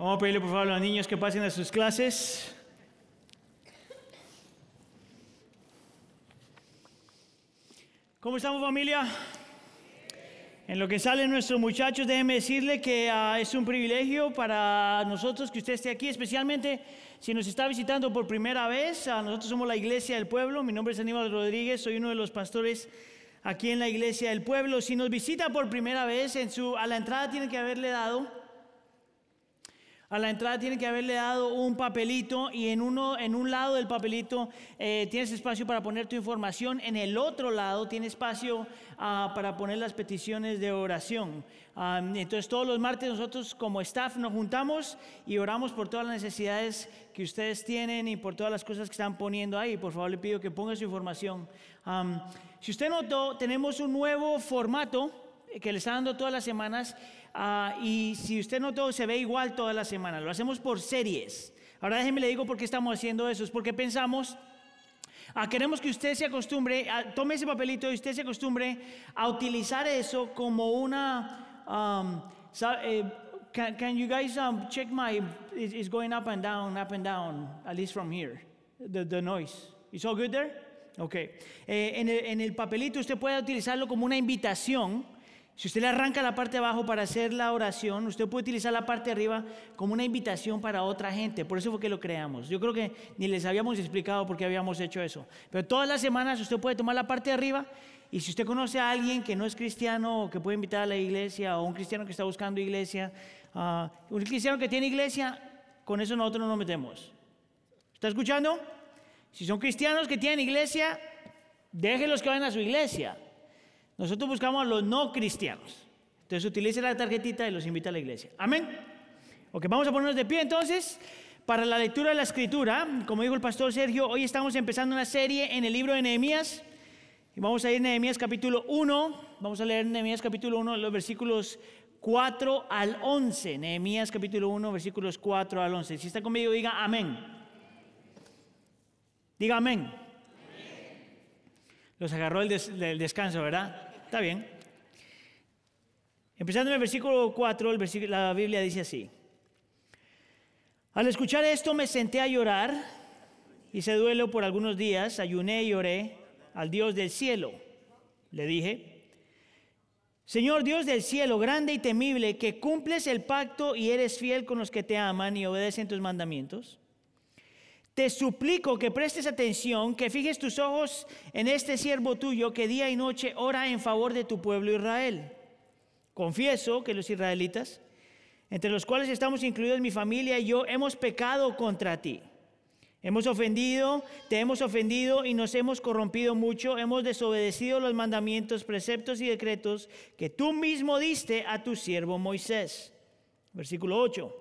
Vamos a pedirle por favor a los niños que pasen a sus clases. ¿Cómo estamos familia? En lo que salen nuestros muchachos, déjenme decirle que ah, es un privilegio para nosotros que usted esté aquí, especialmente si nos está visitando por primera vez. Ah, nosotros somos la Iglesia del Pueblo. Mi nombre es Aníbal Rodríguez, soy uno de los pastores aquí en la Iglesia del Pueblo. Si nos visita por primera vez, a la entrada tiene que haberle dado a la entrada tiene que haberle dado un papelito y en, uno, en un lado del papelito eh, tienes espacio para poner tu información, en el otro lado tiene espacio ah, para poner las peticiones de oración. Ah, entonces todos los martes nosotros como staff nos juntamos y oramos por todas las necesidades que ustedes tienen y por todas las cosas que están poniendo ahí. Por favor le pido que ponga su información. si usted notó, tenemos un nuevo formato que le está dando todas las semanas Ah, y si usted notó, se ve igual toda la semana. Lo hacemos por series. Ahora déjeme le digo por qué estamos haciendo eso. Es porque pensamos, ah, queremos que usted se acostumbre, tome ese papelito y usted se acostumbre a utilizar eso como una... Um, eh, can, you guys um, check my, it's going up and down, up and down, at least from here, the, the noise. Is all good there? Ok. Eh, en, el, en el papelito usted puede utilizarlo como una invitación si usted le arranca la parte de abajo para hacer la oración, usted puede utilizar la parte de arriba como una invitación para otra gente. Por eso fue que lo creamos. Yo creo que ni les habíamos explicado por qué habíamos hecho eso. Pero todas las semanas usted puede tomar la parte de arriba y si usted conoce a alguien que no es cristiano o que puede invitar a la iglesia o un cristiano que está buscando iglesia, uh, un cristiano que tiene iglesia, con eso nosotros no nos metemos. ¿Está escuchando? Si son cristianos que tienen iglesia, déjenlos que vayan a su iglesia. Nosotros buscamos a los no cristianos. Entonces utilice la tarjetita y los invita a la iglesia. Amén. Ok, vamos a ponernos de pie entonces para la lectura de la escritura. Como dijo el pastor Sergio, hoy estamos empezando una serie en el libro de Nehemías. Y vamos a ir a Nehemías capítulo 1. Vamos a leer Nehemías capítulo 1, los versículos 4 al 11. Nehemías capítulo 1, versículos 4 al 11. Si está conmigo, diga amén. Diga amén. Los agarró el, el descanso, ¿verdad? Está bien. Empezando en el versículo 4, el la Biblia dice así. Al escuchar esto me senté a llorar, hice duelo por algunos días, ayuné y oré al Dios del cielo. Le dije, Señor Dios del cielo, grande y temible, que cumples el pacto y eres fiel con los que te aman y obedecen tus mandamientos. Te suplico que prestes atención, que fijes tus ojos en este siervo tuyo que día y noche ora en favor de tu pueblo Israel. Confieso que los israelitas, entre los cuales estamos incluidos mi familia y yo, hemos pecado contra ti. Hemos ofendido, te hemos ofendido y nos hemos corrompido mucho. Hemos desobedecido los mandamientos, preceptos y decretos que tú mismo diste a tu siervo Moisés. Versículo 8.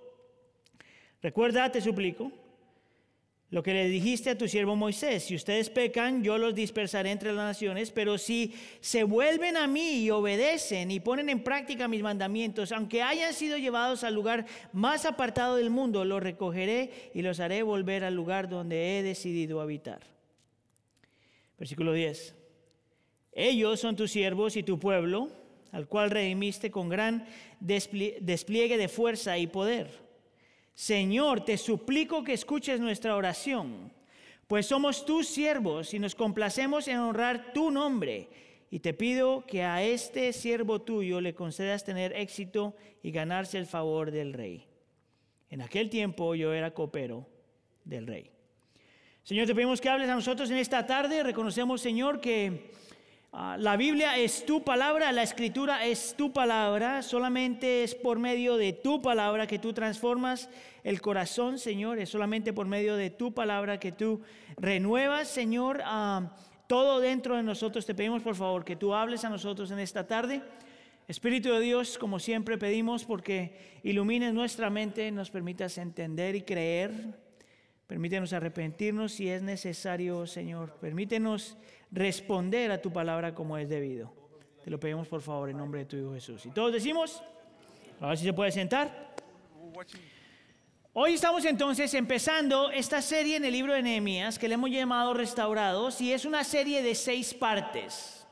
Recuerda, te suplico, lo que le dijiste a tu siervo Moisés, si ustedes pecan, yo los dispersaré entre las naciones, pero si se vuelven a mí y obedecen y ponen en práctica mis mandamientos, aunque hayan sido llevados al lugar más apartado del mundo, los recogeré y los haré volver al lugar donde he decidido habitar. Versículo 10. Ellos son tus siervos y tu pueblo, al cual redimiste con gran despliegue de fuerza y poder Señor, te suplico que escuches nuestra oración, pues somos tus siervos y nos complacemos en honrar tu nombre. Y te pido que a este siervo tuyo le concedas tener éxito y ganarse el favor del rey. En aquel tiempo yo era copero del rey. Señor, te pedimos que hables a nosotros en esta tarde. Reconocemos, Señor, que la Biblia es tu palabra, la escritura es tu palabra, solamente es por medio de tu palabra que tú transformas el corazón, Señor, es solamente por medio de tu palabra que tú renuevas, Señor, todo dentro de nosotros. Te pedimos, por favor, que tú hables a nosotros en esta tarde. Espíritu de Dios, como siempre pedimos, porque ilumines nuestra mente, nos permitas entender y creer. Permítenos arrepentirnos si es necesario, Señor. Permítenos responder a tu palabra como es debido. Te lo pedimos por favor en nombre de tu Hijo Jesús. Y todos decimos, a ver si se puede sentar. Hoy estamos entonces empezando esta serie en el libro de Nehemías que le hemos llamado Restaurados y es una serie de seis partes.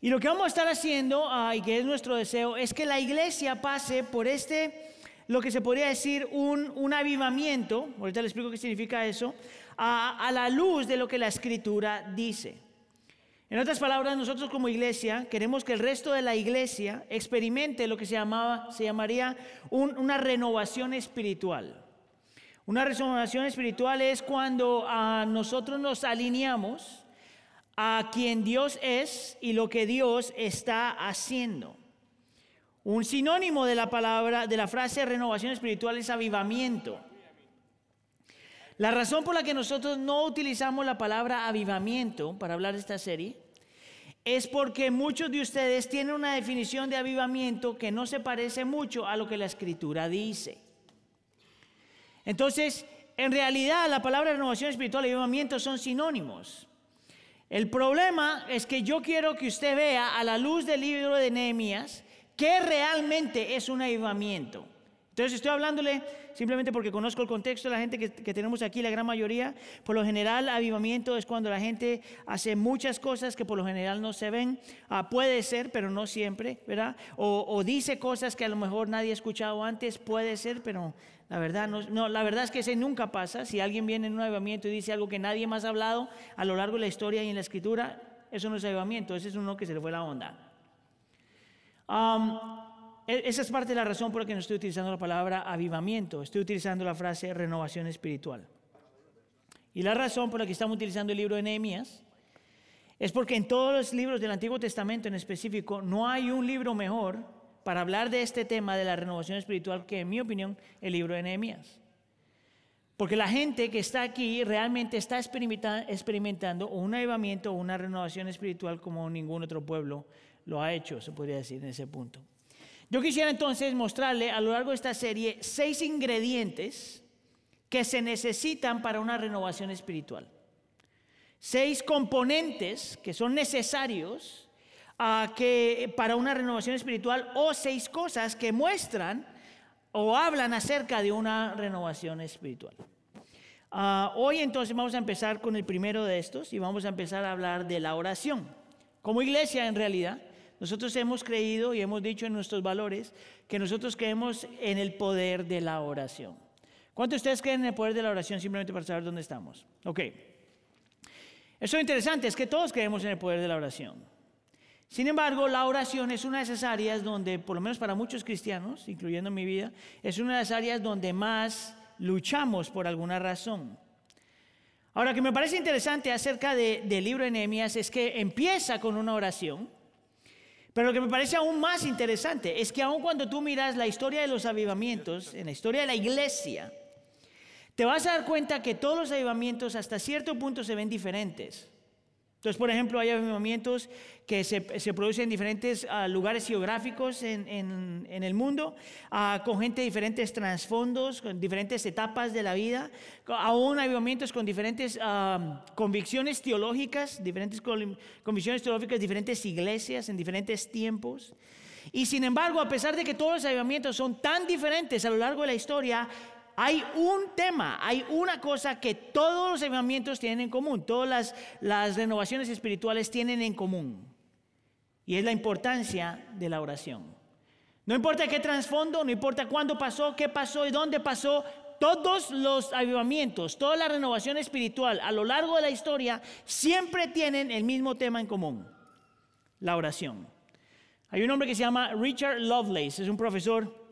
Y lo que vamos a estar haciendo, y que es nuestro deseo, es que la iglesia pase por este lo que se podría decir un, un avivamiento, ahorita les explico qué significa eso, a, la luz de lo que la escritura dice. En otras palabras, nosotros como iglesia queremos que el resto de la iglesia experimente lo que se, llamaba, se llamaría una renovación espiritual. Una renovación espiritual es cuando a nosotros nos alineamos a quien Dios es y lo que Dios está haciendo. Un sinónimo de la palabra, de la frase renovación espiritual es avivamiento. La razón por la que nosotros no utilizamos la palabra avivamiento para hablar de esta serie es porque muchos de ustedes tienen una definición de avivamiento que no se parece mucho a lo que la escritura dice. Entonces, en realidad la palabra renovación espiritual y avivamiento son sinónimos. El problema es que yo quiero que usted vea a la luz del libro de Nehemías ¿Qué realmente es un avivamiento? Entonces estoy hablándole simplemente porque conozco el contexto de la gente que, tenemos aquí, la gran mayoría. Por lo general, avivamiento es cuando la gente hace muchas cosas que por lo general no se ven. Ah, puede ser, pero no siempre, ¿verdad? O, dice cosas que a lo mejor nadie ha escuchado antes, puede ser, pero la verdad, no, no, la verdad es que ese nunca pasa. Si alguien viene en un avivamiento y dice algo que nadie más ha hablado a lo largo de la historia y en la escritura, eso no es avivamiento, ese es uno que se le fue la onda. E, esa es parte de la razón por la que no estoy utilizando la palabra avivamiento, estoy utilizando la frase renovación espiritual. Y la razón por la que estamos utilizando el libro de Nehemías es porque en todos los libros del Antiguo Testamento en específico no hay un libro mejor para hablar de este tema de la renovación espiritual que, en mi opinión, el libro de Nehemías. Porque la gente que está aquí realmente está experimentando un avivamiento o una renovación espiritual como ningún otro pueblo lo ha hecho, se podría decir en ese punto. Yo quisiera entonces mostrarle a lo largo de esta serie seis ingredientes que se necesitan para una renovación espiritual. Seis componentes que son necesarios ah, para una renovación espiritual o seis cosas que muestran o hablan acerca de una renovación espiritual. Ah, hoy entonces vamos a empezar con el primero de estos y vamos a empezar a hablar de la oración. Como iglesia en realidad, nosotros hemos creído y hemos dicho en nuestros valores que nosotros creemos en el poder de la oración. ¿Cuántos de ustedes creen en el poder de la oración simplemente para saber dónde estamos? Ok. Eso es interesante, es que todos creemos en el poder de la oración. Sin embargo, la oración es una de esas áreas donde, por lo menos para muchos cristianos, incluyendo mi vida, es una de las áreas donde más luchamos por alguna razón. Ahora, que me parece interesante acerca del libro de Nehemías es que empieza con una oración pero lo que me parece aún más interesante es que aun cuando tú miras la historia de los avivamientos, en la historia de la iglesia, te vas a dar cuenta que todos los avivamientos hasta cierto punto se ven diferentes. Entonces, por ejemplo, hay avivamientos que se, producen en diferentes ah, lugares geográficos en, el mundo, ah, con gente de diferentes trasfondos, con diferentes etapas de la vida. Aún hay avivamientos con diferentes ah, convicciones teológicas, diferentes convicciones teológicas, diferentes iglesias en diferentes tiempos. Y sin embargo, a pesar de que todos los avivamientos son tan diferentes a lo largo de la historia, hay un tema, hay una cosa que todos los avivamientos tienen en común, todas las, renovaciones espirituales tienen en común. Y es la importancia de la oración. No importa qué trasfondo, no importa cuándo pasó, qué pasó y dónde pasó, todos los avivamientos, toda la renovación espiritual a lo largo de la historia siempre tienen el mismo tema en común, la oración. Hay un hombre que se llama Richard Lovelace, es un profesor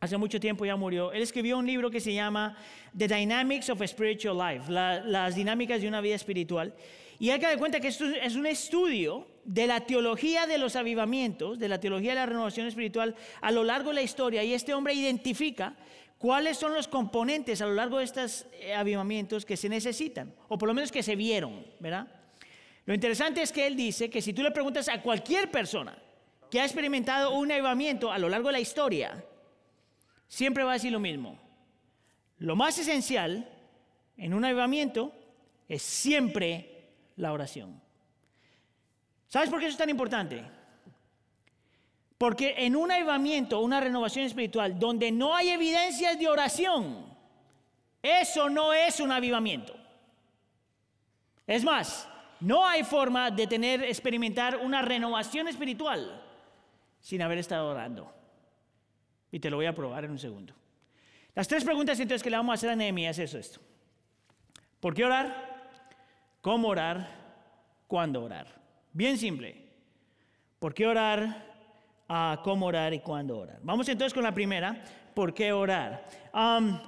hace mucho tiempo ya murió, él escribió un libro que se llama The Dynamics of a Spiritual Life, las dinámicas de una vida espiritual. Y hay que dar cuenta que esto es un estudio de la teología de los avivamientos, de la teología de la renovación espiritual a lo largo de la historia. Y este hombre identifica cuáles son los componentes a lo largo de estos eh, avivamientos que se necesitan, o por lo menos que se vieron, ¿verdad? Lo interesante es que él dice que si tú le preguntas a cualquier persona que ha experimentado un avivamiento a lo largo de la historia, siempre va a decir lo mismo. Lo más esencial en un avivamiento es siempre la oración. ¿Sabes por qué eso es tan importante? Porque en un avivamiento, una renovación espiritual, donde no hay evidencias de oración, eso no es un avivamiento. Es más, no hay forma de tener, experimentar una renovación espiritual sin haber estado orando. Y te lo voy a probar en un segundo. Las tres preguntas entonces que le vamos a hacer a Nehemías es esto. ¿Por qué orar? ¿Cómo orar? ¿Cuándo orar? Bien simple. ¿Por qué orar? Ah, ¿Cómo orar y cuándo orar? Vamos entonces con la primera. ¿Por qué orar?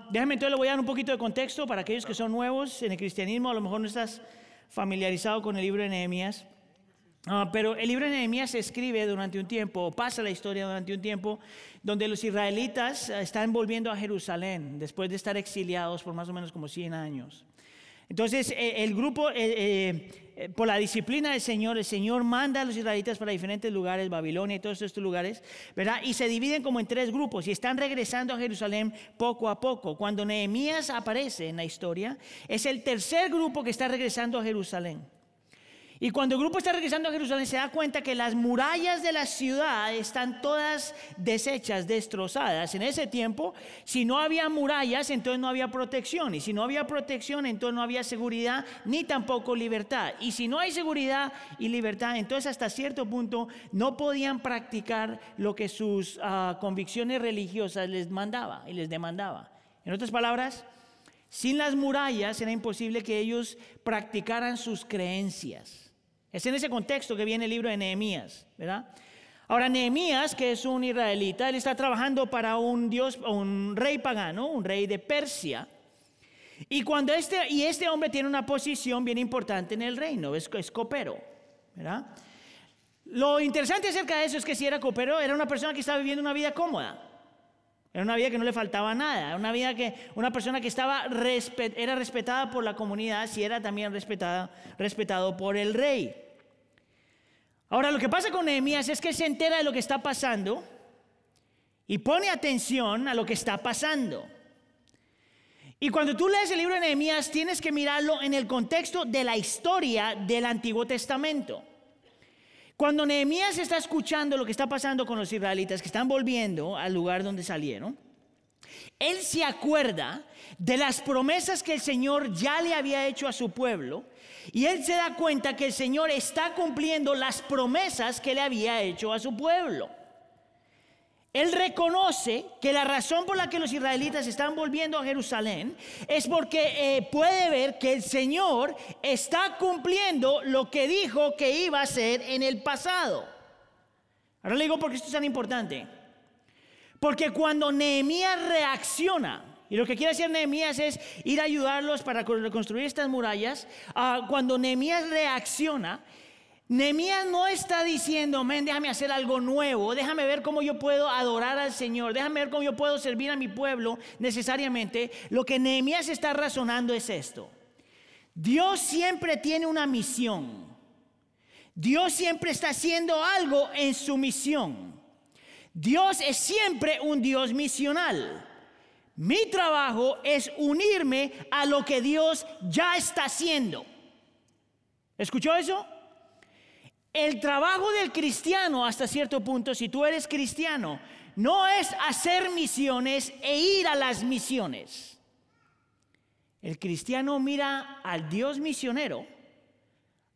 déjame entonces le voy a dar un poquito de contexto para aquellos que son nuevos en el cristianismo. A lo mejor no estás familiarizado con el libro de Nehemías. Ah, pero el libro de Nehemías se escribe durante un tiempo, o pasa la historia durante un tiempo, donde los israelitas eh, están volviendo a Jerusalén después de estar exiliados por más o menos como 100 años. Entonces, eh, el grupo, eh, por la disciplina del Señor, el Señor manda a los israelitas para diferentes lugares, Babilonia y todos estos lugares, ¿verdad? Y se dividen como en tres grupos y están regresando a Jerusalén poco a poco. Cuando Nehemías aparece en la historia, es el tercer grupo que está regresando a Jerusalén. Y cuando el grupo está regresando a Jerusalén se da cuenta que las murallas de la ciudad están todas deshechas, destrozadas. En ese tiempo, si no había murallas, entonces no había protección. Y si no había protección, entonces no había seguridad ni tampoco libertad. Y si no hay seguridad y libertad, entonces hasta cierto punto no podían practicar lo que sus ah, convicciones religiosas les mandaba y les demandaba. En otras palabras, sin las murallas era imposible que ellos practicaran sus creencias. Es en ese contexto que viene el libro de Nehemías, ¿verdad? Ahora, Nehemías, que es un israelita, él está trabajando para un dios, un rey pagano, un rey de Persia. Y cuando este, y este hombre tiene una posición bien importante en el reino, es, es copero, ¿verdad? Lo interesante acerca de eso es que si era copero, era una persona que estaba viviendo una vida cómoda. Era una vida que no le faltaba nada, una vida que una persona que estaba era respetada por la comunidad, si era también respetada, respetado por el rey. Ahora lo que pasa con Nehemías es que se entera de lo que está pasando y pone atención a lo que está pasando. Y cuando tú lees el libro de Nehemías tienes que mirarlo en el contexto de la historia del Antiguo Testamento. Cuando Nehemías está escuchando lo que está pasando con los israelitas que están volviendo al lugar donde salieron, él se acuerda de las promesas que el Señor ya le había hecho a su pueblo y él se da cuenta que el Señor está cumpliendo las promesas que le había hecho a su pueblo. Él reconoce que la razón por la que los israelitas están volviendo a Jerusalén es porque eh, puede ver que el Señor está cumpliendo lo que dijo que iba a hacer en el pasado. Ahora le digo porque esto es tan importante. Porque cuando Nehemías reacciona, y lo que quiere hacer Nehemías es ir a ayudarlos para reconstruir estas murallas, ah, cuando Nehemías reacciona, Nehemías no está diciendo, men, déjame hacer algo nuevo, déjame ver cómo yo puedo adorar al Señor, déjame ver cómo yo puedo servir a mi pueblo necesariamente. Lo que Nehemías está razonando es esto. Dios siempre tiene una misión. Dios siempre está haciendo algo en su misión. Dios es siempre un Dios misional. Mi trabajo es unirme a lo que Dios ya está haciendo. ¿Escuchó eso? El trabajo del cristiano hasta cierto punto, si tú eres cristiano, no es hacer misiones e ir a las misiones. El cristiano mira al Dios misionero,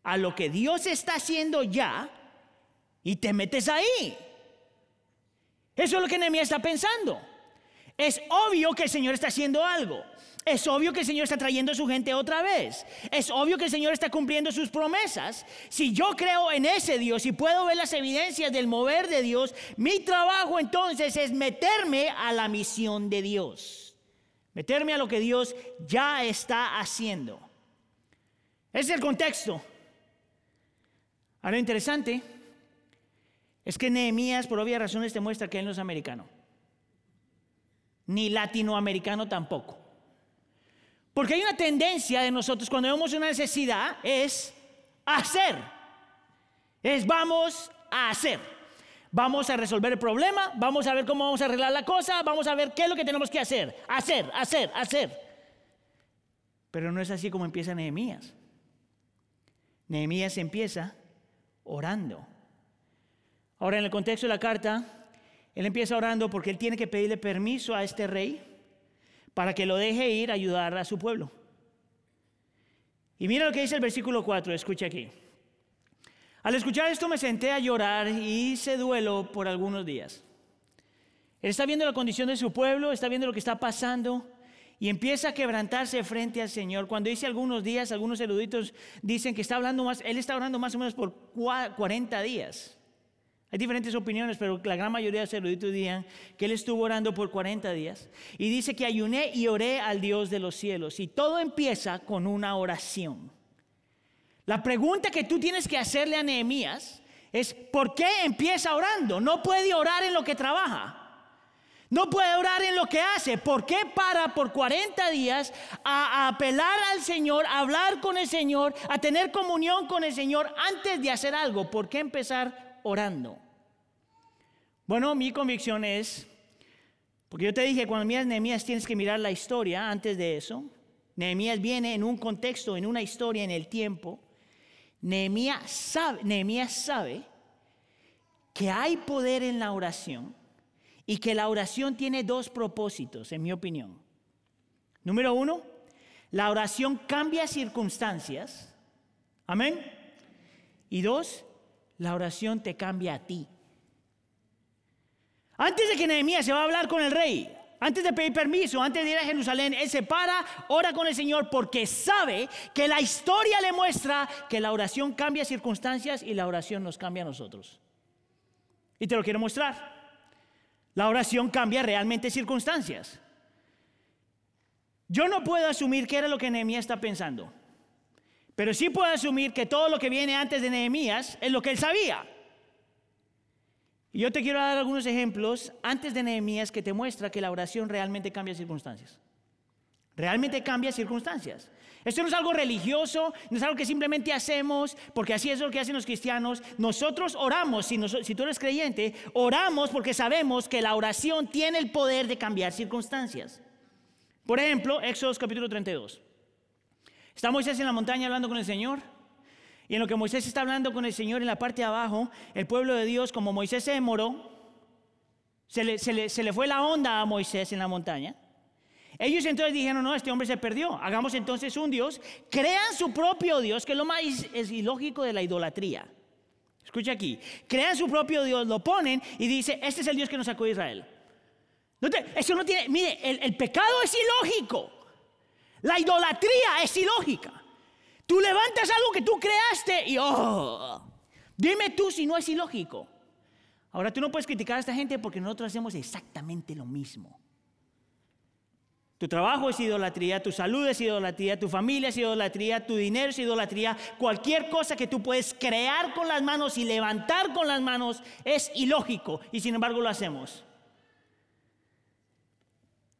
a lo que Dios está haciendo ya, y te metes ahí. Eso es lo que Nehemías está pensando. Es obvio que el Señor está haciendo algo. Es obvio que el Señor está trayendo a su gente otra vez. Es obvio que el Señor está cumpliendo sus promesas. Si yo creo en ese Dios y puedo ver las evidencias del mover de Dios, mi trabajo entonces es meterme a la misión de Dios. Meterme a lo que Dios ya está haciendo. Ese es el contexto. Ahora, interesante es que Nehemías, por obvias razones, te muestra que él no es americano. Ni latinoamericano tampoco. Porque hay una tendencia de nosotros cuando vemos una necesidad es hacer. Es vamos a hacer. Vamos a resolver el problema, vamos a ver cómo vamos a arreglar la cosa, vamos a ver qué es lo que tenemos que hacer. Hacer, hacer, hacer. Pero no es así como empieza Nehemías. Nehemías empieza orando. Ahora en el contexto de la carta, él empieza orando porque él tiene que pedirle permiso a este rey para que lo deje ir a ayudar a su pueblo. Y mira lo que dice el versículo 4, escucha aquí. Al escuchar esto me senté a llorar y hice duelo por algunos días. Él está viendo la condición de su pueblo, está viendo lo que está pasando y empieza a quebrantarse frente al Señor. Cuando dice algunos días, algunos eruditos dicen que está hablando más, él está orando más o menos por 40 días. Hay diferentes opiniones, pero la gran mayoría de los eruditos dirían que él estuvo orando por 40 días. Y dice que ayuné y oré al Dios de los cielos. Y todo empieza con una oración. La pregunta que tú tienes que hacerle a Nehemías es, ¿por qué empieza orando? No puede orar en lo que trabaja. No puede orar en lo que hace. ¿Por qué para por 40 días a, apelar al Señor, a hablar con el Señor, a tener comunión con el Señor antes de hacer algo? ¿Por qué empezar orando? Bueno, mi convicción es, porque yo te dije, cuando miras Nehemías tienes que mirar la historia antes de eso. Nehemías viene en un contexto, en una historia, en el tiempo. Nehemías sabe, Nehemías sabe que hay poder en la oración y que la oración tiene dos propósitos, en mi opinión. Número uno, la oración cambia circunstancias. Amén. Y dos, la oración te cambia a ti. Antes de que Nehemías se va a hablar con el rey, antes de pedir permiso, antes de ir a Jerusalén, él se para, ora con el Señor porque sabe que la historia le muestra que la oración cambia circunstancias y la oración nos cambia a nosotros. Y te lo quiero mostrar. La oración cambia realmente circunstancias. Yo no puedo asumir qué era lo que Nehemías está pensando, pero sí puedo asumir que todo lo que viene antes de Nehemías es lo que él sabía. Y yo te quiero dar algunos ejemplos antes de Nehemías que te muestra que la oración realmente cambia circunstancias. Realmente cambia circunstancias. Esto no es algo religioso, no es algo que simplemente hacemos, porque así es lo que hacen los cristianos. Nosotros oramos, si, si tú eres creyente, oramos porque sabemos que la oración tiene el poder de cambiar circunstancias. Por ejemplo, Éxodo capítulo 32. Está Moisés en la montaña hablando con el Señor. Y en lo que Moisés está hablando con el Señor en la parte de abajo, el pueblo de Dios, como Moisés se demoró, se le, se le fue la onda a Moisés en la montaña. Ellos entonces dijeron, no, este hombre se perdió, hagamos entonces un Dios, crean su propio Dios, que es lo más es ilógico de la idolatría. Escucha aquí, crean su propio Dios, lo ponen y dice, este es el Dios que nos sacó de Israel. eso no tiene, mire, el pecado es ilógico, la idolatría es ilógica. Tú levantas algo que tú creaste y, oh, dime tú si no es ilógico. Ahora tú no puedes criticar a esta gente porque nosotros hacemos exactamente lo mismo. Tu trabajo es idolatría, tu salud es idolatría, tu familia es idolatría, tu dinero es idolatría. Cualquier cosa que tú puedes crear con las manos y levantar con las manos es ilógico y sin embargo lo hacemos.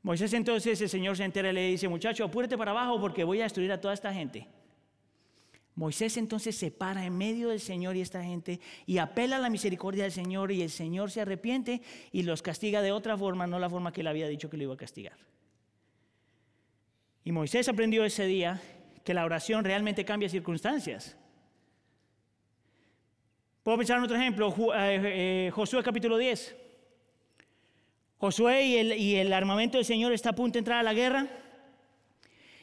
Moisés entonces el Señor se entera y le dice, muchacho, apúrate para abajo porque voy a destruir a toda esta gente. Moisés entonces se para en medio del Señor y esta gente y apela a la misericordia del Señor y el Señor se arrepiente y los castiga de otra forma, no la forma que él había dicho que lo iba a castigar. Y Moisés aprendió ese día que la oración realmente cambia circunstancias. Puedo pensar en otro ejemplo, eh, eh, Josué capítulo 10. Josué y el, armamento del Señor está a punto de entrar a la guerra.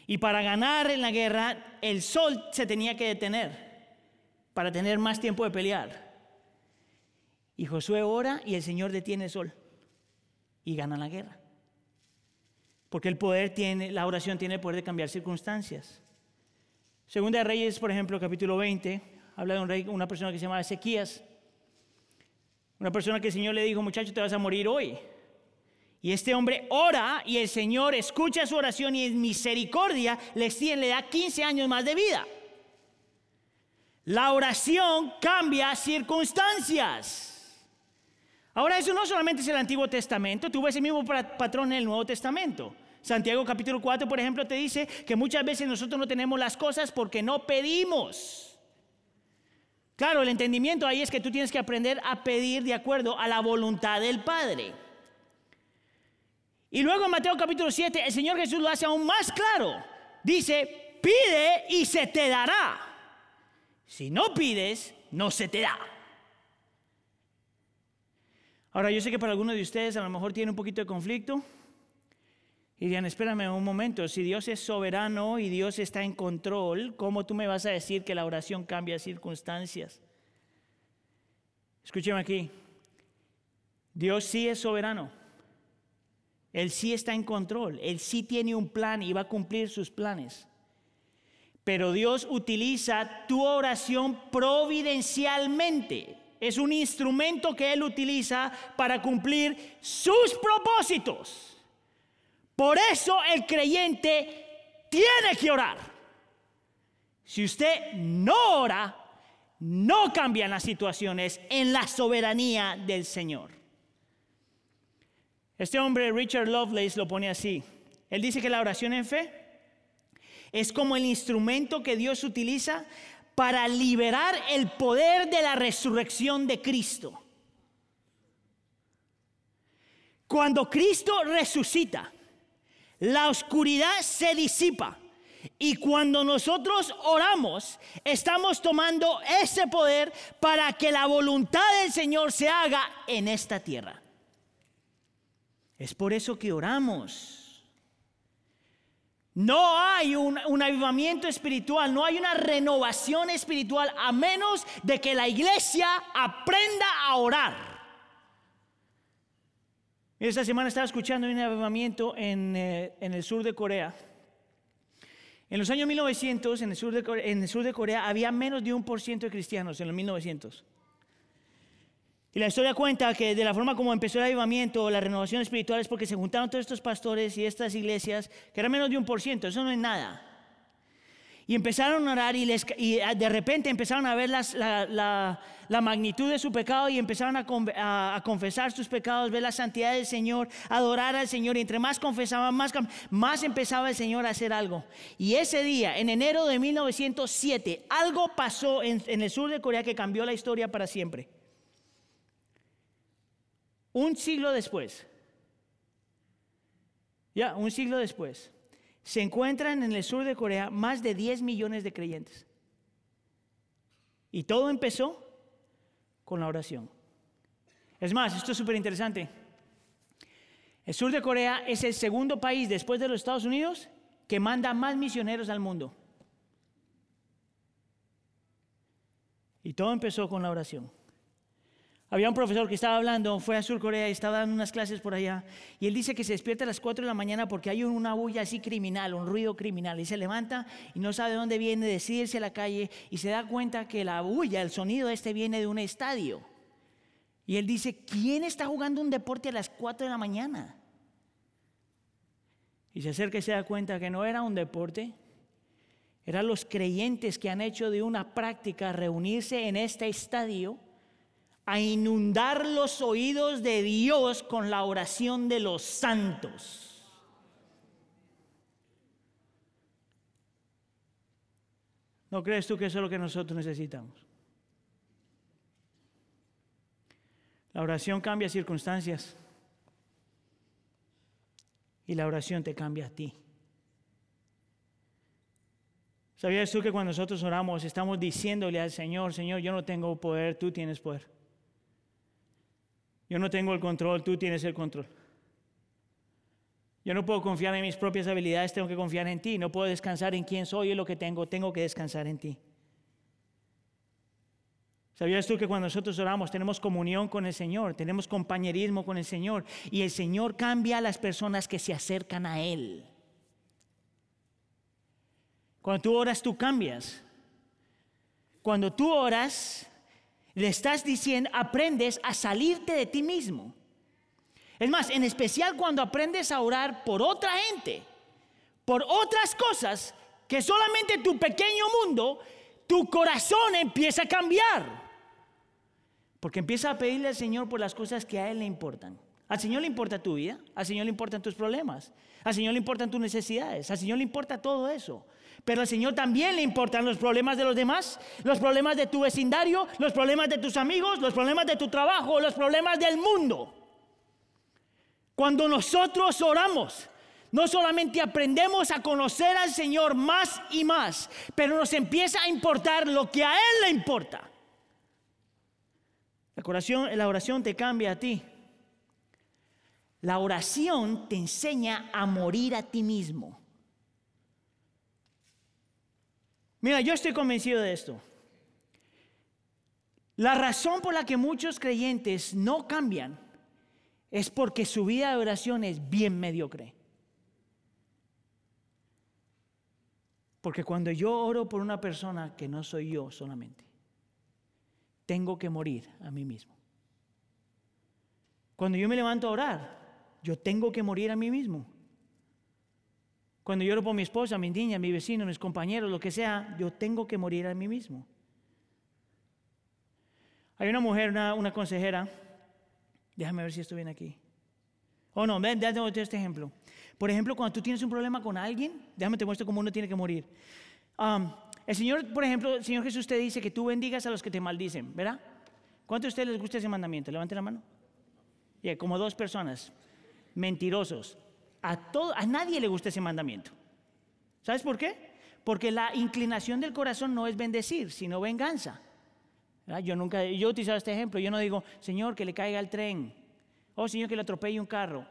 Y para ganar en la guerra, el sol se tenía que detener para tener más tiempo de pelear. Y Josué ora y el Señor detiene el sol y gana la guerra. Porque el poder tiene, la oración tiene el poder de cambiar circunstancias. Segunda de Reyes, por ejemplo, capítulo 20, habla de un rey, una persona que se llama Ezequías. Una persona que el Señor le dijo, muchacho, te vas a morir hoy. Y este hombre ora y el Señor escucha su oración y en misericordia le, le da 15 años más de vida. La oración cambia circunstancias. Ahora eso no solamente es el Antiguo Testamento, tú ves el mismo patrón en el Nuevo Testamento. Santiago capítulo 4, por ejemplo, te dice que muchas veces nosotros no tenemos las cosas porque no pedimos. Claro, el entendimiento ahí es que tú tienes que aprender a pedir de acuerdo a la voluntad del Padre. Y luego en Mateo capítulo 7, el Señor Jesús lo hace aún más claro. Dice, pide y se te dará. Si no pides, no se te da. Ahora, yo sé que para algunos de ustedes a lo mejor tiene un poquito de conflicto. Y dirán, espérame un momento, si Dios es soberano y Dios está en control, ¿cómo tú me vas a decir que la oración cambia circunstancias? Escúcheme aquí, Dios sí es soberano. Él sí está en control, Él sí tiene un plan y va a cumplir sus planes. Pero Dios utiliza tu oración providencialmente. Es un instrumento que Él utiliza para cumplir sus propósitos. Por eso el creyente tiene que orar. Si usted no ora, no cambian las situaciones en la soberanía del Señor. Este hombre, Richard Lovelace, lo pone así. Él dice que la oración en fe es como el instrumento que Dios utiliza para liberar el poder de la resurrección de Cristo. Cuando Cristo resucita, la oscuridad se disipa. Y cuando nosotros oramos, estamos tomando ese poder para que la voluntad del Señor se haga en esta tierra. Es por eso que oramos. No hay un, avivamiento espiritual, no hay una renovación espiritual a menos de que la iglesia aprenda a orar. Esta semana estaba escuchando un avivamiento en, eh, el sur de Corea. En los años 1900, en el sur de en el sur de Corea había menos de un por ciento de cristianos en los 1900. Y la historia cuenta que de la forma como empezó el avivamiento, la renovación espiritual es porque se juntaron todos estos pastores y estas iglesias, que eran menos de un por ciento, eso no es nada. Y empezaron a orar y, de repente empezaron a ver la, magnitud de su pecado y empezaron a, confesar sus pecados, ver la santidad del Señor, adorar al Señor. Y entre más confesaban, más, más empezaba el Señor a hacer algo. Y ese día, en enero de 1907, algo pasó en el sur de Corea que cambió la historia para siempre. Un siglo después, ya, un siglo después, se encuentran en el sur de Corea más de 10 millones de creyentes. Y todo empezó con la oración. Es más, esto es súper interesante. El sur de Corea es el segundo país después de los Estados Unidos que manda más misioneros al mundo. Y todo empezó con la oración. Había un profesor que estaba hablando, fue a Sur Corea y estaba dando unas clases por allá. Y él dice que se despierta a las 4 de la mañana porque hay una bulla así criminal, un ruido criminal. Y se levanta y no sabe de dónde viene, decide irse a la calle y se da cuenta que la bulla, el sonido este viene de un estadio. Y él dice, ¿quién está jugando un deporte a las 4 de la mañana? Y se acerca y se da cuenta que no era un deporte, eran los creyentes que han hecho de una práctica reunirse en este estadio a inundar los oídos de Dios con la oración de los santos. ¿No crees tú que eso es lo que nosotros necesitamos? La oración cambia circunstancias y la oración te cambia a ti. ¿Sabías tú que cuando nosotros oramos estamos diciéndole al Señor, Señor, yo no tengo poder, tú tienes poder? Yo no tengo el control, tú tienes el control. Yo no puedo confiar en mis propias habilidades, tengo que confiar en ti. No puedo descansar en quién soy y lo que tengo, tengo que descansar en ti. ¿Sabías tú que cuando nosotros oramos tenemos comunión con el Señor, tenemos compañerismo con el Señor y el Señor cambia a las personas que se acercan a Él? Cuando tú oras, tú cambias. Cuando tú oras, le estás diciendo, aprendes a salirte de ti mismo. Es más, en especial cuando aprendes a orar por otra gente, por otras cosas, que solamente tu pequeño mundo, tu corazón empieza a cambiar. Porque empieza a pedirle al Señor por las cosas que a Él le importan. Al Señor le importa tu vida, al Señor le importan tus problemas, al Señor le importan tus necesidades, al Señor le importa todo eso. Pero al Señor también le importan los problemas de los demás, los problemas de tu vecindario, los problemas de tus amigos, los problemas de tu trabajo, los problemas del mundo. Cuando nosotros oramos, no solamente aprendemos a conocer al Señor más y más, pero nos empieza a importar lo que a Él le importa. La oración, la oración te cambia a ti. La oración te enseña a morir a ti mismo. Mira, yo estoy convencido de esto. La razón por la que muchos creyentes no cambian es porque su vida de oración es bien mediocre. Porque cuando yo oro por una persona que no soy yo solamente, tengo que morir a mí mismo. Cuando yo me levanto a orar, yo tengo que morir a mí mismo. Cuando yo oro por mi esposa, mi niña, mi vecino, mis compañeros, lo que sea, yo tengo que morir a mí mismo. Hay una mujer, una, consejera, déjame ver si esto viene aquí. Oh, no, ven, déjame este ejemplo. Por ejemplo, cuando tú tienes un problema con alguien, déjame te muestro cómo uno tiene que morir. Um, el Señor, por ejemplo, el Señor Jesús te dice que tú bendigas a los que te maldicen, ¿verdad? ¿Cuántos de ustedes les gusta ese mandamiento? Levanten la mano. Y como dos personas, mentirosos. A, todo, a nadie le gusta ese mandamiento. ¿Sabes por qué? Porque la inclinación del corazón no es bendecir, sino venganza. Yo nunca, yo he utilizado este ejemplo. Yo no digo, Señor, que le caiga el tren. Oh, Señor, que le atropelle un carro.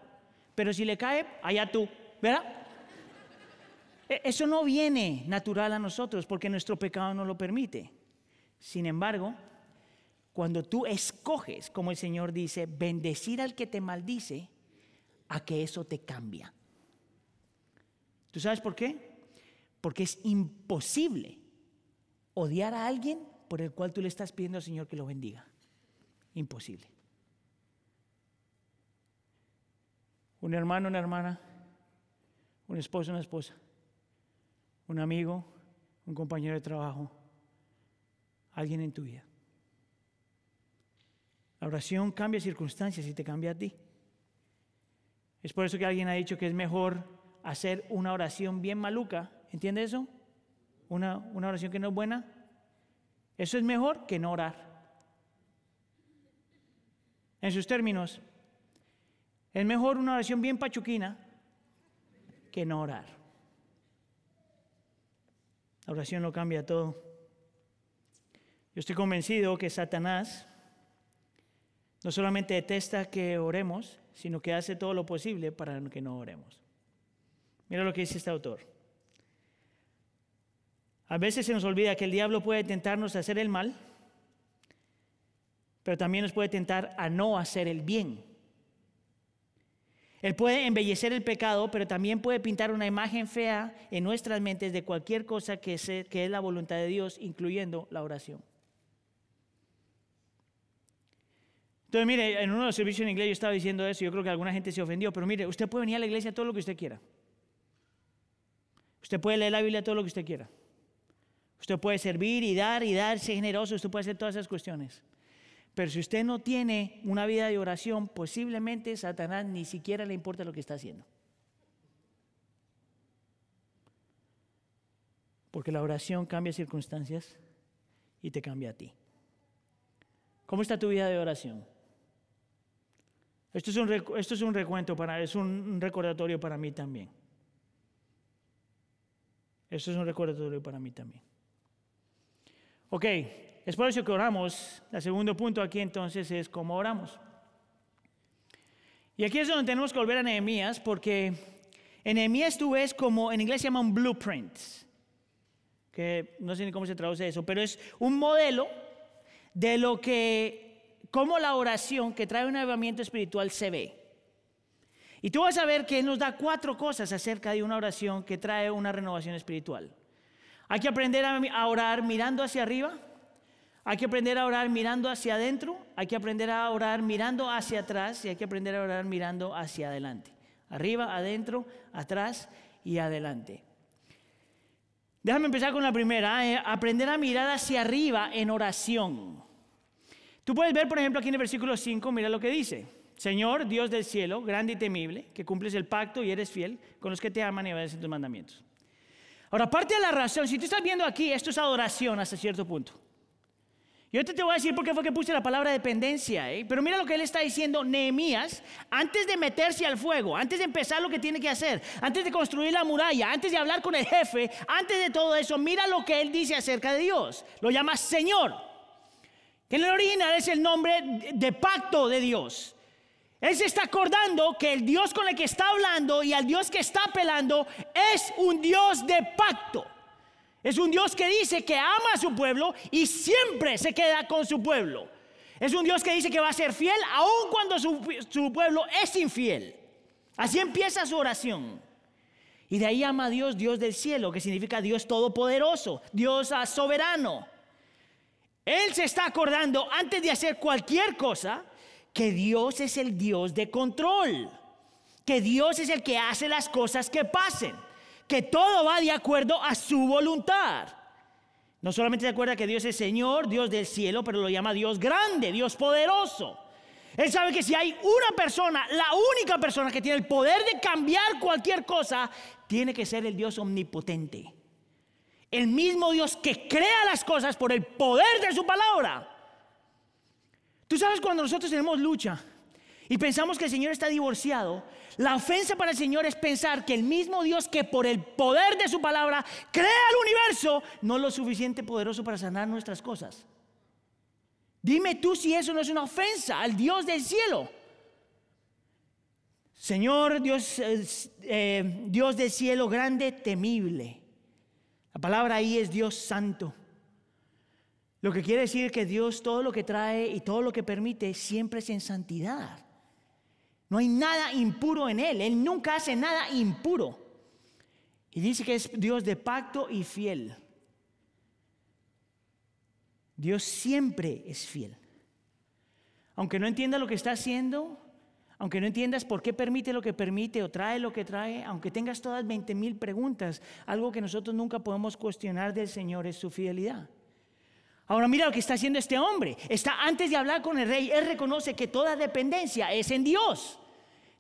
Pero si le cae, allá tú. ¿Verdad? E, eso no viene natural a nosotros porque nuestro pecado no lo permite. Sin embargo, cuando tú escoges, como el Señor dice, bendecir al que te maldice, a que eso te cambia. ¿Tú sabes por qué? Porque es imposible odiar a alguien por el cual tú le estás pidiendo al Señor que lo bendiga. Imposible. Un hermano, una hermana, un esposo, una esposa, un amigo, un compañero de trabajo, alguien en tu vida. La oración cambia circunstancias y te cambia a ti. Es por eso que alguien ha dicho que es mejor hacer una oración bien maluca. ¿Entiende eso? Una, una oración que no es buena. Eso es mejor que no orar. En sus términos, es mejor una oración bien pachuquina que no orar. La oración lo cambia todo. Yo estoy convencido que Satanás no solamente detesta que oremos, sino que hace todo lo posible para que no oremos. Mira lo que dice este autor. A veces se nos olvida que el diablo puede tentarnos a hacer el mal, pero también nos puede tentar a no hacer el bien. Él puede embellecer el pecado, pero también puede pintar una imagen fea en nuestras mentes de cualquier cosa que, es la voluntad de Dios, incluyendo la oración. Entonces, mire, en uno de los servicios en inglés yo estaba diciendo eso, yo creo que alguna gente se ofendió, pero mire, usted puede venir a la iglesia todo lo que usted quiera. Usted puede leer la Biblia todo lo que usted quiera. Usted puede servir y dar y dar, ser generoso, usted puede hacer todas esas cuestiones. Pero si usted no tiene una vida de oración, posiblemente Satanás ni siquiera le importa lo que está haciendo. Porque la oración cambia circunstancias y te cambia a ti. ¿Cómo está tu vida de oración? Esto es un, esto es un recuento para, es un recordatorio para mí también. Esto es un recordatorio para mí también. Ok, es por eso que oramos. El segundo punto aquí entonces es cómo oramos. Y aquí es donde tenemos que volver a Nehemías porque en Nehemías tú ves como en inglés se llama un blueprint, que no sé ni cómo se traduce eso, pero es un modelo de lo que cómo la oración que trae un avivamiento espiritual se ve. Y tú vas a ver que nos da cuatro cosas acerca de una oración que trae una renovación espiritual. Hay que aprender a orar mirando hacia arriba, hay que aprender a orar mirando hacia adentro, hay que aprender a orar mirando hacia atrás y hay que aprender a orar mirando hacia adelante. Arriba, adentro, atrás y adelante. Déjame empezar con la primera, eh, aprender a mirar hacia arriba en oración. Tú puedes ver, por ejemplo, aquí en el versículo 5, mira lo que dice. Señor, Dios del cielo, grande y temible, que cumples el pacto y eres fiel con los que te aman y obedecen tus mandamientos. Ahora, aparte de la razón, si tú estás viendo aquí, esto es adoración hasta cierto punto. Yo te, te voy a decir por qué fue que puse la palabra dependencia, ¿eh? pero mira lo que él está diciendo, Nehemías, antes de meterse al fuego, antes de empezar lo que tiene que hacer, antes de construir la muralla, antes de hablar con el jefe, antes de todo eso, mira lo que él dice acerca de Dios. Lo llama Señor que en el original es el nombre de pacto de Dios. Él se está acordando que el Dios con el que está hablando y al Dios que está apelando es un Dios de pacto. Es un Dios que dice que ama a su pueblo y siempre se queda con su pueblo. Es un Dios que dice que va a ser fiel aun cuando su, su pueblo es infiel. Así empieza su oración. Y de ahí llama a Dios Dios del cielo, que significa Dios todopoderoso, Dios soberano. Él se está acordando antes de hacer cualquier cosa que Dios es el Dios de control, que Dios es el que hace las cosas que pasen, que todo va de acuerdo a su voluntad. No solamente se acuerda que Dios es Señor, Dios del cielo, pero lo llama Dios grande, Dios poderoso. Él sabe que si hay una persona, la única persona que tiene el poder de cambiar cualquier cosa, tiene que ser el Dios omnipotente. El mismo Dios que crea las cosas por el poder de su palabra. Tú sabes cuando nosotros tenemos lucha y pensamos que el Señor está divorciado, la ofensa para el Señor es pensar que el mismo Dios que por el poder de su palabra crea el universo, no es lo suficiente poderoso para sanar nuestras cosas. Dime tú si eso no es una ofensa al Dios del cielo. Señor Dios, eh, Dios del cielo grande, temible. La palabra ahí es Dios santo. Lo que quiere decir que Dios todo lo que trae y todo lo que permite siempre es en santidad. No hay nada impuro en Él. Él nunca hace nada impuro. Y dice que es Dios de pacto y fiel. Dios siempre es fiel. Aunque no entienda lo que está haciendo, aunque no entiendas por qué permite lo que permite o trae lo que trae, aunque tengas todas 20 mil preguntas, algo que nosotros nunca podemos cuestionar del Señor es su fidelidad. Ahora mira lo que está haciendo este hombre. Está antes de hablar con el rey, él reconoce que toda dependencia es en Dios.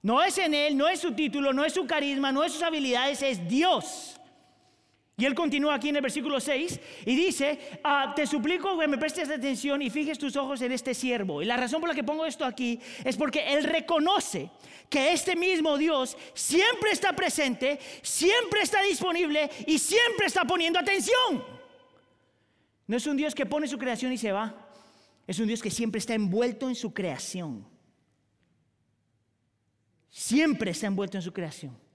No es en él, no es su título, no es su carisma, no es sus habilidades, es Dios. Y él continúa aquí en el versículo 6 y dice, ah, te suplico que me prestes atención y fijes tus ojos en este siervo. Y la razón por la que pongo esto aquí es porque él reconoce que este mismo Dios siempre está presente, siempre está disponible y siempre está poniendo atención. No es un Dios que pone su creación y se va. Es un Dios que siempre está envuelto en su creación. Siempre está envuelto en su creación.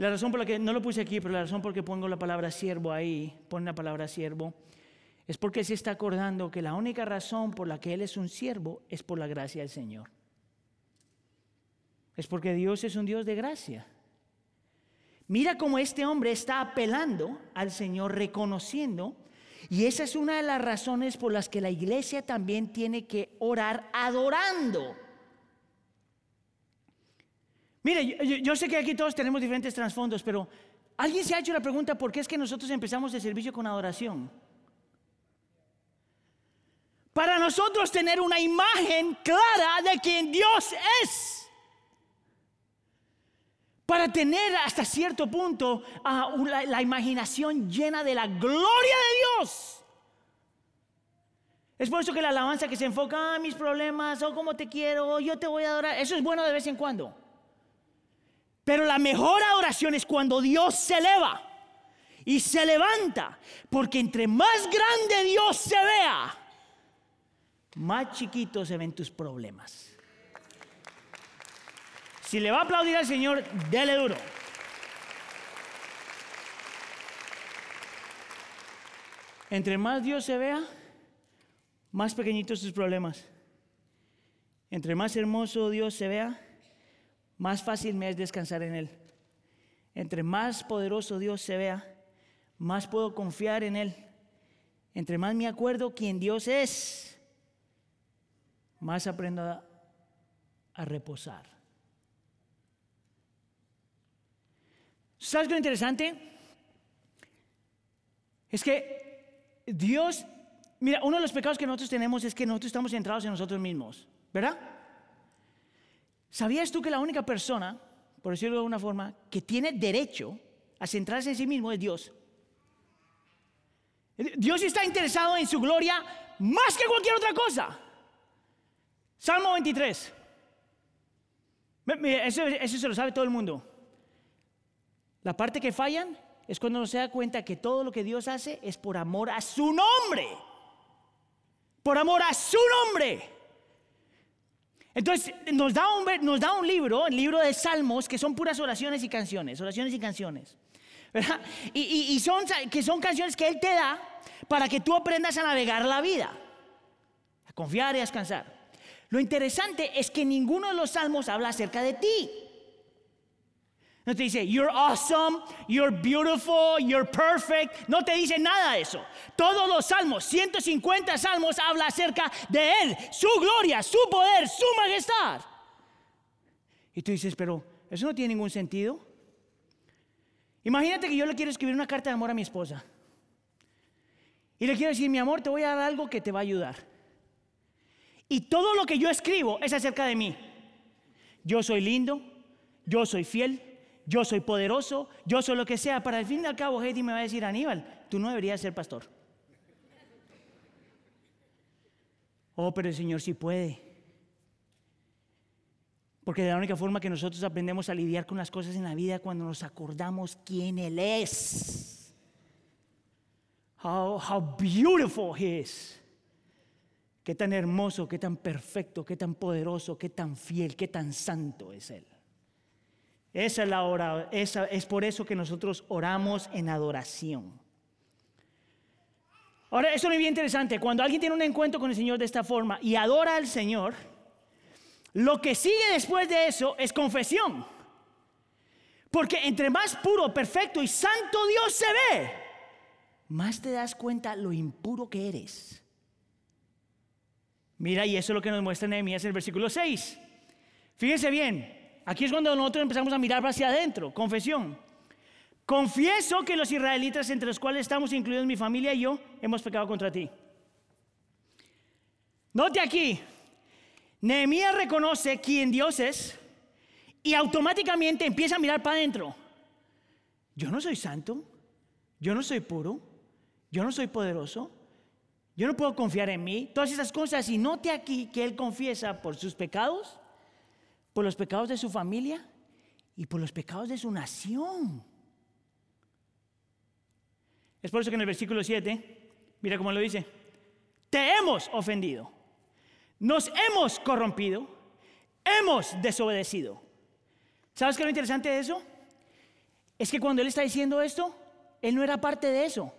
La razón por la que no lo puse aquí, pero la razón por la que pongo la palabra siervo ahí, pone la palabra siervo, es porque se está acordando que la única razón por la que Él es un siervo es por la gracia del Señor. Es porque Dios es un Dios de gracia. Mira cómo este hombre está apelando al Señor, reconociendo, y esa es una de las razones por las que la iglesia también tiene que orar adorando. Mire, yo, sé que aquí todos tenemos diferentes trasfondos, pero ¿alguien se ha hecho la pregunta por qué es que nosotros empezamos el servicio con adoración? Para nosotros tener una imagen clara de quien Dios es. Para tener hasta cierto punto la, imaginación llena de la gloria de Dios. Es por eso que la alabanza que se enfoca en ah, mis problemas, o oh, cómo te quiero, o oh, yo te voy a adorar, eso es bueno de vez en cuando. Pero la mejor adoración es cuando Dios se eleva y se levanta. Porque entre más grande Dios se vea, más chiquitos se ven tus problemas. Si le va a aplaudir al Señor, dele duro. Entre más Dios se vea, más pequeñitos tus problemas. Entre más hermoso Dios se vea, más fácil me es descansar en Él. Entre más poderoso Dios se vea, más puedo confiar en Él. Entre más me acuerdo quién Dios es, más aprendo a, reposar. ¿Sabes qué interesante? Es que Dios, mira, uno de los pecados que nosotros tenemos es que nosotros estamos centrados en nosotros mismos, ¿verdad? ¿Sabías tú que la única persona, por decirlo de alguna forma, que tiene derecho a centrarse en sí mismo es Dios? Dios está interesado en su gloria más que cualquier otra cosa. Salmo 23. Eso, eso se lo sabe todo el mundo. La parte que fallan es cuando uno se da cuenta que todo lo que Dios hace es por amor a su nombre. Por amor a su nombre. Entonces nos da, un, nos da un libro, el libro de Salmos, que son puras oraciones y canciones, oraciones y canciones. Y, son, que son canciones que Él te da para que tú aprendas a navegar la vida. a confiar y a descansar. Lo interesante es que ninguno de los salmos habla acerca de ti. No te dice, you're awesome, you're beautiful, you're perfect. No te dice nada de eso. Todos los salmos, 150 salmos, habla acerca de Él, su gloria, su poder, su majestad. Y tú dices, pero eso no tiene ningún sentido. Imagínate que yo le quiero escribir una carta de amor a mi esposa. Y le quiero decir, mi amor, te voy a dar algo que te va a ayudar. Y todo lo que yo escribo es acerca de mí. Yo soy lindo, yo soy fiel, yo soy poderoso, yo soy lo que sea. Para el fin y al cabo, Heidi me va a decir, Aníbal, tú no deberías ser pastor. Oh, pero el Señor sí puede. Porque de la única forma que nosotros aprendemos a lidiar con las cosas en la vida cuando nos acordamos quién Él es. How beautiful He is. Qué tan hermoso, qué tan perfecto, qué tan poderoso, qué tan fiel, qué tan santo es Él. Esa es la hora, es por eso que nosotros oramos en adoración. Ahora, eso es bien interesante. Cuando alguien tiene un encuentro con el Señor de esta forma y adora al Señor, lo que sigue después de eso es confesión. Porque entre más puro, perfecto y santo Dios se ve, más te das cuenta lo impuro que eres. Mira, y eso es lo que nos muestra Nehemías en el versículo 6. Fíjense bien, aquí es cuando nosotros empezamos a mirar hacia adentro, confesión. Confieso que los israelitas, entre los cuales estamos incluidos mi familia y yo, hemos pecado contra ti. Note aquí, Nehemías reconoce quién Dios es y automáticamente empieza a mirar para adentro. Yo no soy santo, yo no soy puro, yo no soy poderoso, yo no puedo confiar en mí. Todas esas cosas. Y note aquí que él confiesa por sus pecados, por los pecados de su familia y por los pecados de su nación. Es por eso que en el versículo 7, mira cómo lo dice, te hemos ofendido nos hemos corrompido, hemos desobedecido. ¿Sabes qué es lo interesante de eso? Es que cuando él está diciendo esto, él no era parte de eso.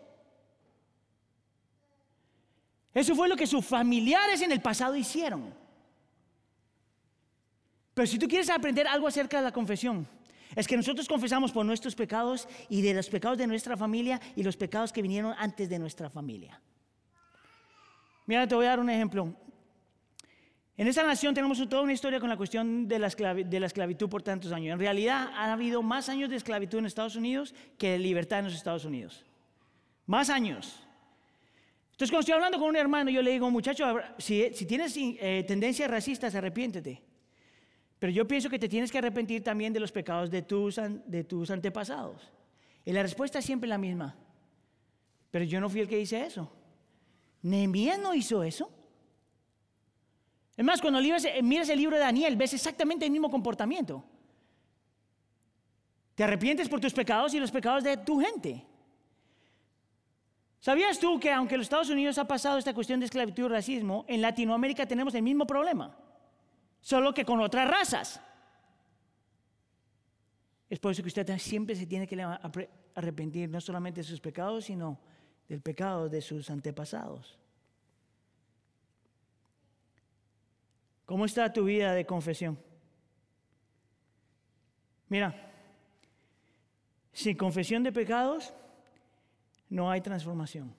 Eso fue lo que sus familiares en el pasado hicieron. Pero si tú quieres aprender algo acerca de la confesión, es que nosotros confesamos por nuestros pecados y de los pecados de nuestra familia y los pecados que vinieron antes de nuestra familia. Mira, te voy a dar un ejemplo. En esa nación tenemos toda una historia con la cuestión de la, esclavitud por tantos años. En realidad ha habido más años de esclavitud en Estados Unidos que de libertad en los Estados Unidos. Más años. Entonces cuando estoy hablando con un hermano, yo le digo, muchacho, si, tienes eh, tendencias racistas, arrepiéntete. Pero yo pienso que te tienes que arrepentir también de los pecados de tus, antepasados. Y la respuesta es siempre la misma. Pero yo no fui el que hice eso. Nehemías no hizo eso. Es más, cuando miras el libro de Daniel, ves exactamente el mismo comportamiento. Te arrepientes por tus pecados y los pecados de tu gente. ¿Sabías tú que aunque los Estados Unidos ha pasado esta cuestión de esclavitud y racismo, en Latinoamérica tenemos el mismo problema, solo que con otras razas? Es por eso que usted siempre se tiene que arrepentir no solamente de sus pecados, sino del pecado de sus antepasados. ¿Cómo está tu vida de confesión? Mira, sin confesión de pecados no hay transformación.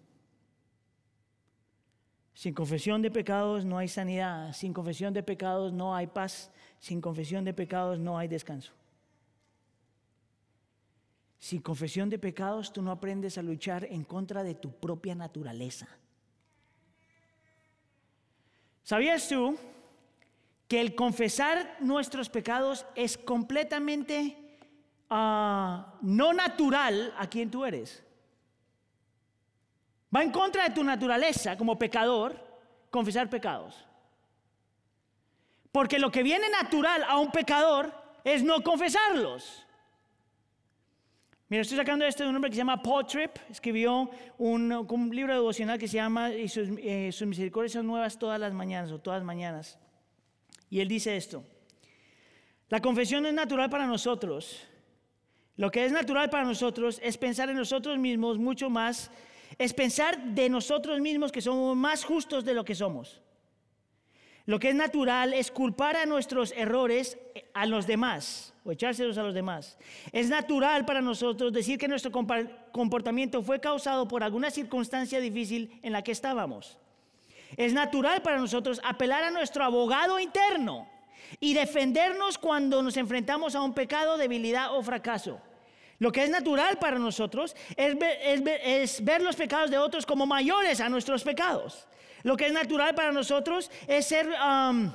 Sin confesión de pecados no hay sanidad. Sin confesión de pecados no hay paz. Sin confesión de pecados no hay descanso. Sin confesión de pecados tú no aprendes a luchar en contra de tu propia naturaleza. ¿Sabías tú que el confesar nuestros pecados es completamente ah, no natural a quien tú eres. Va en contra de tu naturaleza como pecador confesar pecados. Porque lo que viene natural a un pecador es no confesarlos. Mira, estoy sacando esto de un hombre que se llama Paul Tripp. Escribió un, libro devocional que se llama y sus, eh, sus misericordias son nuevas todas las mañanas o todas las mañanas. Y él dice esto, la confesión es natural para nosotros. Lo que es natural para nosotros es pensar en nosotros mismos mucho más, es pensar de nosotros mismos que somos más justos de lo que somos. Lo que es natural es culpar a nuestros errores a los demás o echárselos a los demás. Es natural para nosotros decir que nuestro comportamiento fue causado por alguna circunstancia difícil en la que estábamos. Es natural para nosotros apelar a nuestro abogado interno y defendernos cuando nos enfrentamos a un pecado, debilidad o fracaso. Lo que es natural para nosotros es ver, los pecados de otros como mayores a nuestros pecados. Lo que es natural para nosotros es ser... Um,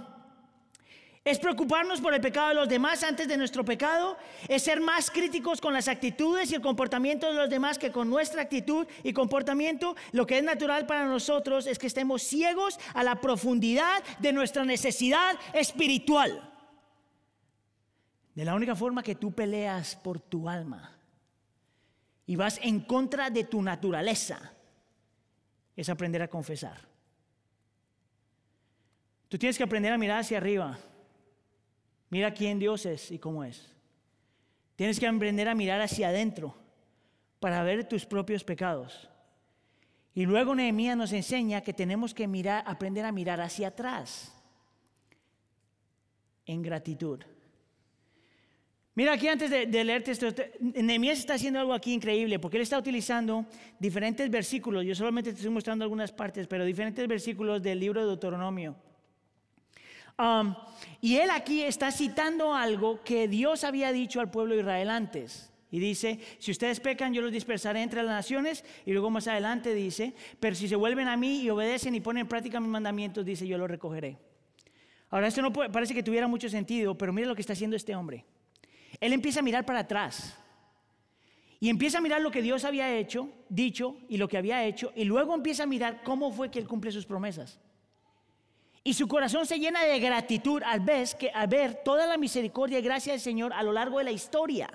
es preocuparnos por el pecado de los demás antes de nuestro pecado. Es ser más críticos con las actitudes y el comportamiento de los demás que con nuestra actitud y comportamiento. Lo que es natural para nosotros es que estemos ciegos a la profundidad de nuestra necesidad espiritual. De la única forma que tú peleas por tu alma y vas en contra de tu naturaleza es aprender a confesar. Tú tienes que aprender a mirar hacia arriba Mira quién Dios es y cómo es. Tienes que aprender a mirar hacia adentro para ver tus propios pecados. Y luego Nehemías nos enseña que tenemos que mirar, aprender a mirar hacia atrás en gratitud. Mira aquí antes de, leerte esto, Nehemías está haciendo algo aquí increíble porque él está utilizando diferentes versículos. Yo solamente te estoy mostrando algunas partes, pero diferentes versículos del libro de Deuteronomio Um, y él aquí está citando algo que Dios había dicho al pueblo de Israel antes. Y dice, si ustedes pecan, yo los dispersaré entre las naciones. Y luego más adelante dice, pero si se vuelven a mí y obedecen y ponen en práctica mis mandamientos, dice, yo los recogeré. Ahora, esto no parece que tuviera mucho sentido, pero mire lo que está haciendo este hombre. Él empieza a mirar para atrás. Y empieza a mirar lo que Dios había hecho, dicho y lo que había hecho. Y luego empieza a mirar cómo fue que Él cumple sus promesas. Y su corazón se llena de gratitud al ver, toda la misericordia y gracia del Señor a lo largo de la historia.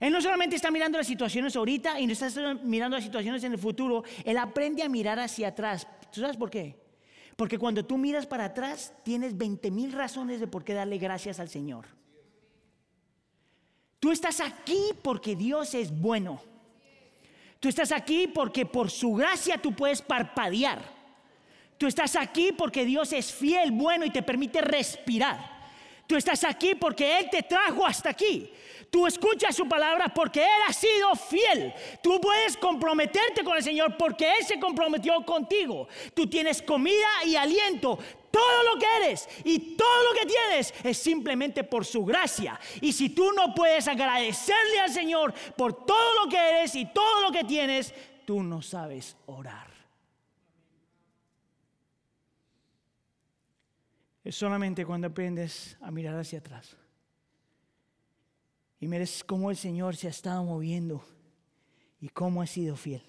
Él no solamente está mirando las situaciones ahorita y no está mirando las situaciones en el futuro, él aprende a mirar hacia atrás. ¿Tú sabes por qué? Porque cuando tú miras para atrás, tienes 20 mil razones de por qué darle gracias al Señor. Tú estás aquí porque Dios es bueno. Tú estás aquí porque por su gracia tú puedes parpadear. Tú estás aquí porque Dios es fiel, bueno y te permite respirar. Tú estás aquí porque Él te trajo hasta aquí. Tú escuchas su palabra porque Él ha sido fiel. Tú puedes comprometerte con el Señor porque Él se comprometió contigo. Tú tienes comida y aliento. Todo lo que eres y todo lo que tienes es simplemente por su gracia. Y si tú no puedes agradecerle al Señor por todo lo que eres y todo lo que tienes, tú no sabes orar. es solamente cuando aprendes a mirar hacia atrás. Y mires cómo el Señor se ha estado moviendo y cómo ha sido fiel.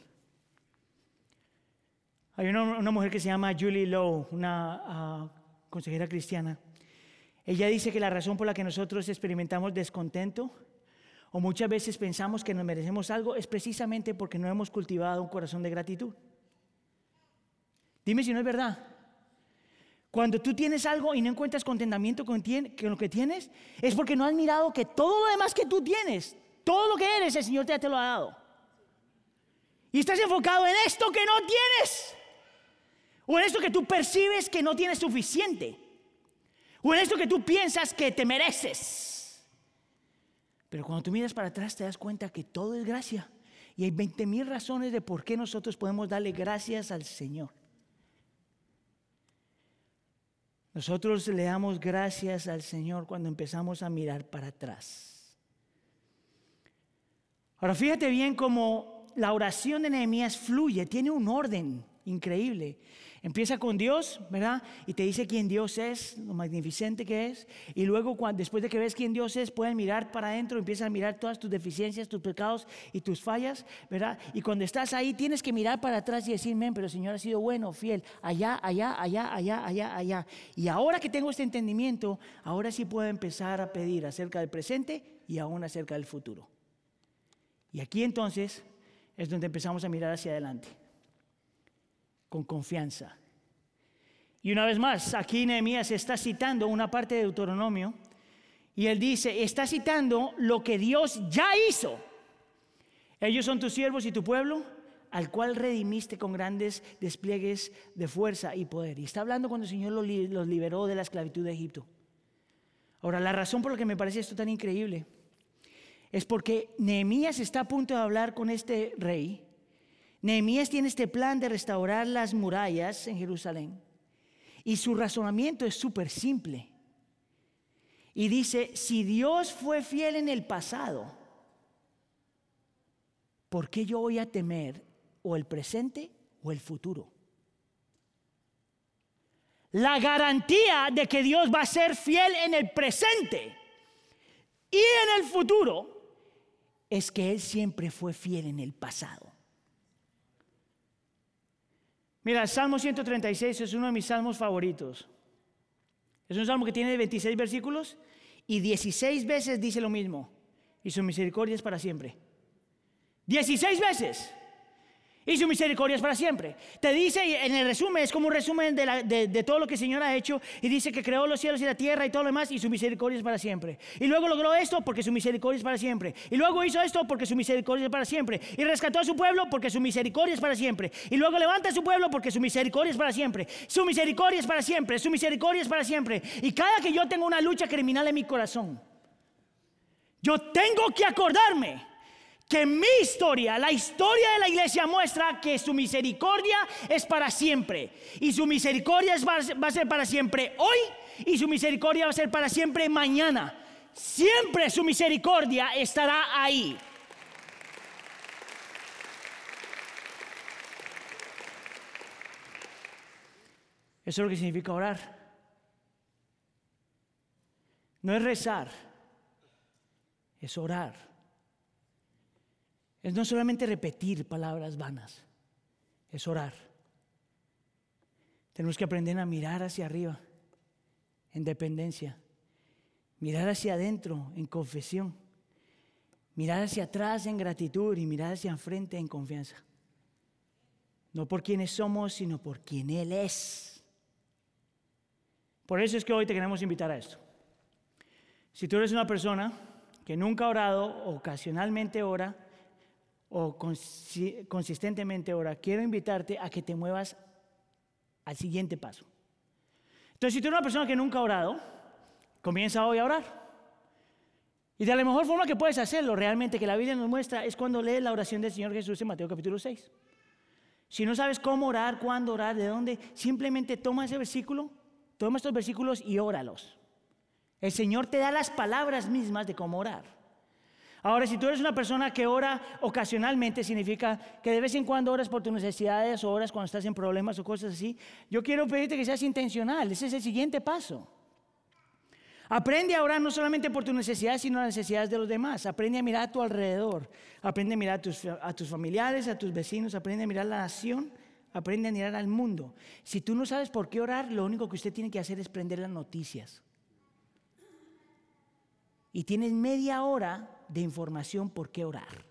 Hay una, mujer que se llama Julie Lowe, una ah, consejera cristiana. Ella dice que la razón por la que nosotros experimentamos descontento o muchas veces pensamos que nos merecemos algo es precisamente porque no hemos cultivado un corazón de gratitud. Dime si no es verdad. Cuando tú tienes algo y no encuentras contentamiento con, lo que tienes, es porque no has mirado que todo lo demás que tú tienes, todo lo que eres, el Señor ya te lo ha dado. Y estás enfocado en esto que no tienes. O en esto que tú percibes que no tienes suficiente. O en esto que tú piensas que te mereces. Pero cuando tú miras para atrás te das cuenta que todo es gracia. Y hay 20 mil razones de por qué nosotros podemos darle gracias al Señor. Nosotros le damos gracias al Señor cuando empezamos a mirar para atrás. Ahora fíjate bien cómo la oración de Nehemías fluye, tiene un orden increíble. Empieza con Dios, ¿verdad? Y te dice quién Dios es, lo magnificente que es. Y luego, cuando, después de que ves quién Dios es, pueden mirar para adentro, empiezan a mirar todas tus deficiencias, tus pecados y tus fallas, ¿verdad? Y cuando estás ahí, tienes que mirar para atrás y decir, men, pero el Señor ha sido bueno, fiel, allá, allá, allá, allá, allá, allá. Y ahora que tengo este entendimiento, ahora sí puedo empezar a pedir acerca del presente y aún acerca del futuro. Y aquí entonces es donde empezamos a mirar hacia adelante con confianza. Y una vez más, aquí Nehemías está citando una parte de Deuteronomio y él dice, está citando lo que Dios ya hizo. Ellos son tus siervos y tu pueblo, al cual redimiste con grandes despliegues de fuerza y poder. Y está hablando cuando el Señor los, liberó de la esclavitud de Egipto. Ahora, la razón por la que me parece esto tan increíble es porque Nehemías está a punto de hablar con este rey. Nehemías tiene este plan de restaurar las murallas en Jerusalén. Y su razonamiento es súper simple. Y dice, si Dios fue fiel en el pasado, ¿por qué yo voy a temer o el presente o el futuro? La garantía de que Dios va a ser fiel en el presente y en el futuro es que Él siempre fue fiel en el pasado. Mira, el Salmo 136 es uno de mis salmos favoritos. Es un salmo que tiene 26 versículos y 16 veces dice lo mismo. Y su misericordia es para siempre. 16 veces. Y su misericordia es para siempre. Te dice en el resumen, es como un resumen de, todo lo que el Señor ha hecho. Y dice que creó los cielos y la tierra y todo lo demás. Y su misericordia es para siempre. Y luego logró esto porque su misericordia es para siempre. Y luego hizo esto porque su misericordia es para siempre. Y rescató a su pueblo porque su misericordia es para siempre. Y luego levanta a su pueblo porque su misericordia es para siempre. Su misericordia es para siempre. Su misericordia es para siempre. Y cada que yo tengo una lucha criminal en mi corazón, yo tengo que acordarme que mi historia, la historia de la iglesia muestra que su misericordia es para siempre. Y su misericordia va a ser para siempre hoy y su misericordia va a ser para siempre mañana. Siempre su misericordia estará ahí. Eso es lo que significa orar. No es rezar, es orar es no solamente repetir palabras vanas, es orar. Tenemos que aprender a mirar hacia arriba en dependencia, mirar hacia adentro en confesión, mirar hacia atrás en gratitud y mirar hacia enfrente en confianza. No por quienes somos, sino por quien Él es. Por eso es que hoy te queremos invitar a esto. Si tú eres una persona que nunca ha orado, ocasionalmente ora, o consistentemente ahora, quiero invitarte a que te muevas al siguiente paso. Entonces, si tú eres una persona que nunca ha orado, comienza hoy a orar. Y de la mejor forma que puedes hacerlo, realmente, que la Biblia nos muestra, es cuando lees la oración del Señor Jesús en Mateo capítulo 6. Si no sabes cómo orar, cuándo orar, de dónde, simplemente toma ese versículo, toma estos versículos y óralos. El Señor te da las palabras mismas de cómo orar. Ahora, si tú eres una persona que ora ocasionalmente, significa que de vez en cuando oras por tus necesidades o oras cuando estás en problemas o cosas así, yo quiero pedirte que seas intencional. Ese es el siguiente paso. Aprende a orar no solamente por tus necesidades, sino las necesidades de los demás. Aprende a mirar a tu alrededor. Aprende a mirar a tus, familiares, a tus vecinos. Aprende a mirar la nación. Aprende a mirar al mundo. Si tú no sabes por qué orar, lo único que usted tiene que hacer es prender las noticias. Y tienes media hora de información por qué orar.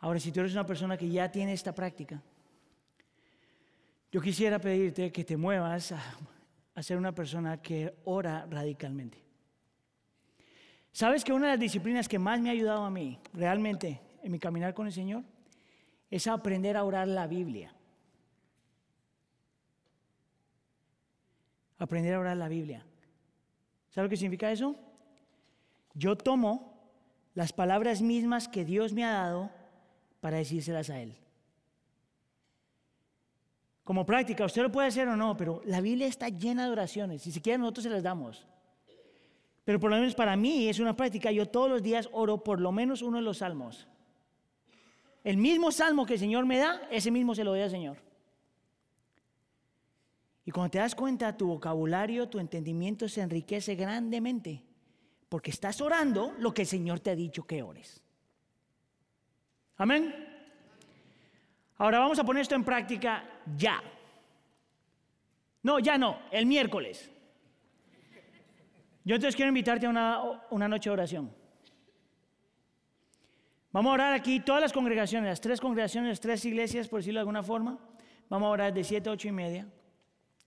Ahora, si tú eres una persona que ya tiene esta práctica, yo quisiera pedirte que te muevas a, ser una persona que ora radicalmente. ¿Sabes que una de las disciplinas que más me ha ayudado a mí, realmente, en mi caminar con el Señor, es aprender a orar la Biblia? Aprender a orar la Biblia. ¿Sabe lo que significa eso? Yo tomo las palabras mismas que Dios me ha dado para decírselas a Él. Como práctica, usted lo puede hacer o no, pero la Biblia está llena de oraciones. Si se nosotros se las damos. Pero por lo menos para mí es una práctica. Yo todos los días oro por lo menos uno de los salmos. El mismo salmo que el Señor me da, ese mismo se lo doy al Señor. Y cuando te das cuenta, tu vocabulario, tu entendimiento se enriquece grandemente. Porque estás orando lo que el Señor te ha dicho que ores. Amén. Ahora vamos a poner esto en práctica ya. No, ya no, el miércoles. Yo entonces quiero invitarte a una, una noche de oración. Vamos a orar aquí todas las congregaciones, las tres congregaciones, las tres iglesias, por decirlo de alguna forma. Vamos a orar de 7 a 8 y media.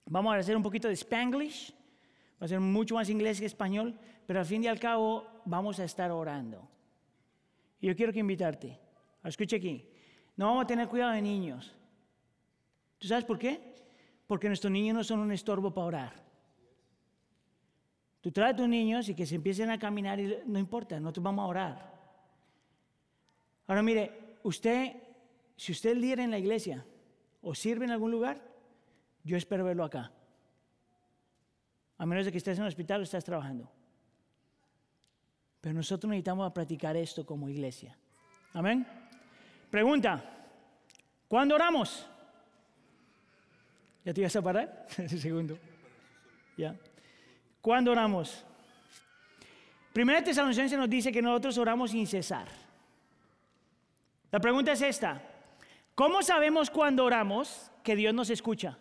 Vamos a hacer un poquito de Spanglish. Va a ser mucho más inglés que español pero al fin y al cabo vamos a estar orando. Y yo quiero que invitarte Escuche aquí. No vamos a tener cuidado de niños. ¿Tú sabes por qué? Porque nuestros niños no son un estorbo para orar. Tú traes a tus niños y que se empiecen a caminar y no importa, no te vamos a orar. Ahora mire, usted, si usted es líder en la iglesia o sirve en algún lugar, yo espero verlo acá. A menos de que estés en el hospital o estás trabajando. Pero nosotros necesitamos practicar esto como iglesia. Amén. Pregunta, ¿cuándo oramos? ¿Ya te ibas a parar? segundo. Ya. ¿Cuándo oramos? Primera Tesalonicense nos dice que nosotros oramos sin cesar. La pregunta es esta. ¿Cómo sabemos cuando oramos que Dios nos escucha?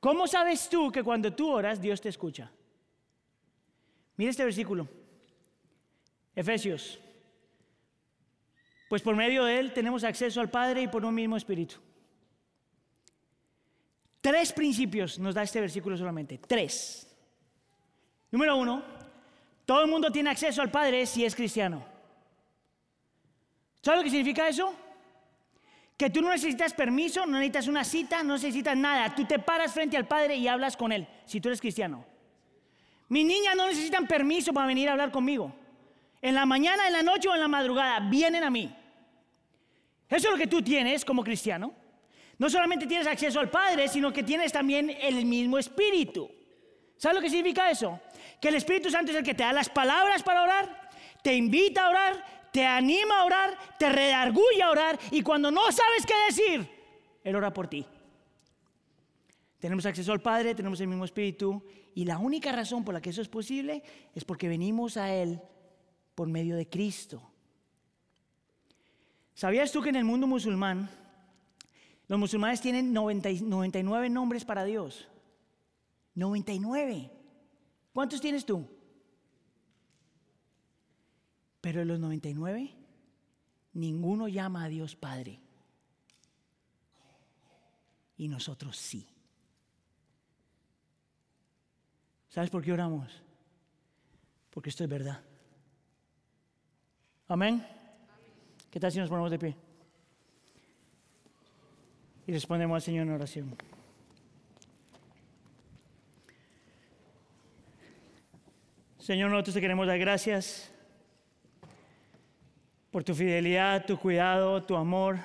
¿Cómo sabes tú que cuando tú oras Dios te escucha? Mira este versículo. Efesios. Pues por medio de Él tenemos acceso al Padre y por un mismo Espíritu. Tres principios nos da este versículo solamente. Tres. Número uno, todo el mundo tiene acceso al Padre si es cristiano. ¿Sabes lo que significa eso? Que tú no necesitas permiso, no necesitas una cita, no necesitas nada. Tú te paras frente al Padre y hablas con Él, si tú eres cristiano. Mis niñas no necesitan permiso para venir a hablar conmigo. En la mañana, en la noche o en la madrugada, vienen a mí. Eso es lo que tú tienes como cristiano. No solamente tienes acceso al Padre, sino que tienes también el mismo Espíritu. ¿Sabes lo que significa eso? Que el Espíritu Santo es el que te da las palabras para orar, te invita a orar, te anima a orar, te redarguye a orar y cuando no sabes qué decir, Él ora por ti. Tenemos acceso al Padre, tenemos el mismo Espíritu y la única razón por la que eso es posible es porque venimos a Él por medio de Cristo. ¿Sabías tú que en el mundo musulmán los musulmanes tienen 99 nombres para Dios. 99. ¿Cuántos tienes tú? Pero de los 99, ninguno llama a Dios Padre. Y nosotros sí. ¿Sabes por qué oramos? Porque esto es verdad. Amén. ¿Qué tal si nos ponemos de pie? y respondemos al Señor en oración. Señor, nosotros te queremos dar gracias por tu fidelidad, tu cuidado, tu amor.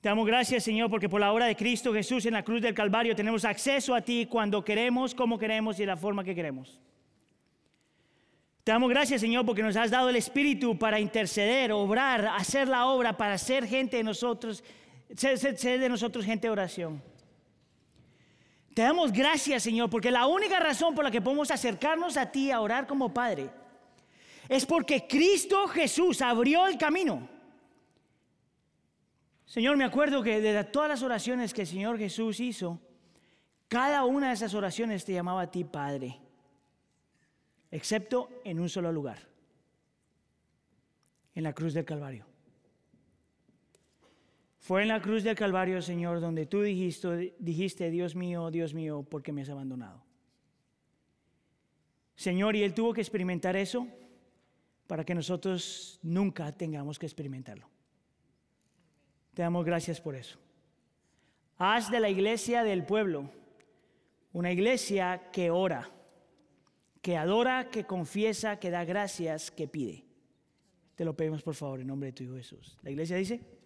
Te damos gracias, Señor, porque por la obra de Cristo Jesús en la cruz del Calvario tenemos acceso a ti cuando queremos, como queremos y de la forma que queremos. Te damos gracias, Señor, porque nos has dado el Espíritu para interceder, obrar, hacer la obra, para ser gente de nosotros Sé, de nosotros gente de oración. Te damos gracias, Señor, porque la única razón por la que podemos acercarnos a ti a orar como Padre es porque Cristo Jesús abrió el camino. Señor, me acuerdo que de todas las oraciones que el Señor Jesús hizo, cada una de esas oraciones te llamaba a ti Padre, excepto en un solo lugar, en la cruz del Calvario. Fue en la cruz del Calvario, Señor, donde tú dijiste, dijiste, Dios mío, Dios mío, ¿por qué me has abandonado? Señor, y Él tuvo que experimentar eso para que nosotros nunca tengamos que experimentarlo. Te damos gracias por eso. Haz de la iglesia del pueblo una iglesia que ora, que adora, que confiesa, que da gracias, que pide. Te lo pedimos por favor en nombre de tu Hijo Jesús. La iglesia dice...